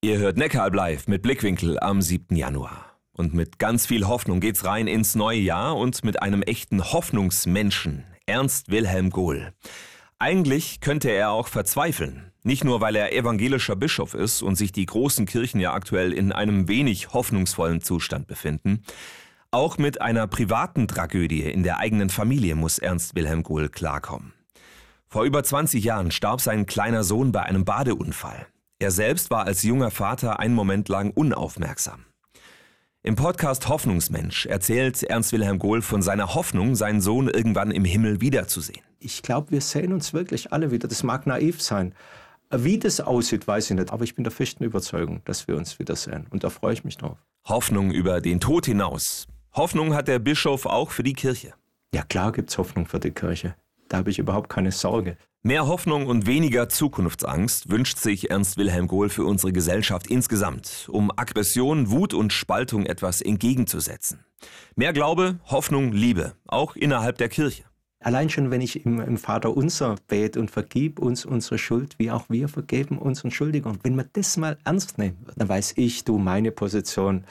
Ihr hört Neckaralb live mit Blickwinkel am 7. Januar. Und mit ganz viel Hoffnung geht's rein ins neue Jahr und mit einem echten Hoffnungsmenschen, Ernst Wilhelm Gohl. Eigentlich könnte er auch verzweifeln. Nicht nur, weil er evangelischer Bischof ist und sich die großen Kirchen ja aktuell in einem wenig hoffnungsvollen Zustand befinden. Auch mit einer privaten Tragödie in der eigenen Familie muss Ernst Wilhelm Gohl klarkommen. Vor über 20 Jahren starb sein kleiner Sohn bei einem Badeunfall. Er selbst war als junger Vater einen Moment lang unaufmerksam. Im Podcast Hoffnungsmensch erzählt Ernst Wilhelm Gohl von seiner Hoffnung, seinen Sohn irgendwann im Himmel wiederzusehen. Ich glaube, wir sehen uns wirklich alle wieder. Das mag naiv sein. Wie das aussieht, weiß ich nicht. Aber ich bin der festen Überzeugung, dass wir uns wiedersehen. Und da freue ich mich drauf. Hoffnung über den Tod hinaus. Hoffnung hat der Bischof auch für die Kirche. Ja, klar gibt es Hoffnung für die Kirche. Da habe ich überhaupt keine Sorge. Mehr Hoffnung und weniger Zukunftsangst wünscht sich Ernst Wilhelm Gohl für unsere Gesellschaft insgesamt, um Aggression, Wut und Spaltung etwas entgegenzusetzen. Mehr Glaube, Hoffnung, Liebe, auch innerhalb der Kirche. Allein schon, wenn ich im, im Vater unser bete und vergib uns unsere Schuld, wie auch wir vergeben unseren Schuldigern. Wenn man das mal ernst nehmen wird, dann weiß ich, du, meine Position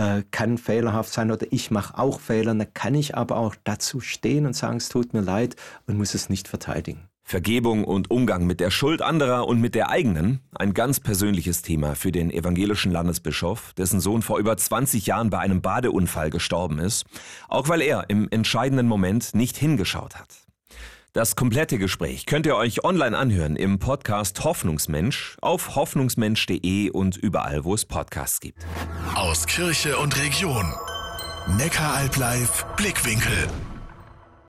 äh, kann fehlerhaft sein oder ich mache auch Fehler. Dann kann ich aber auch dazu stehen und sagen, es tut mir leid und muss es nicht verteidigen. Vergebung und Umgang mit der Schuld anderer und mit der eigenen, ein ganz persönliches Thema für den evangelischen Landesbischof, dessen Sohn vor über 20 Jahren bei einem Badeunfall gestorben ist, auch weil er im entscheidenden Moment nicht hingeschaut hat. Das komplette Gespräch könnt ihr euch online anhören im Podcast Hoffnungsmensch auf hoffnungsmensch.de und überall, wo es Podcasts gibt. Aus Kirche und Region. Neckaralb live Blickwinkel.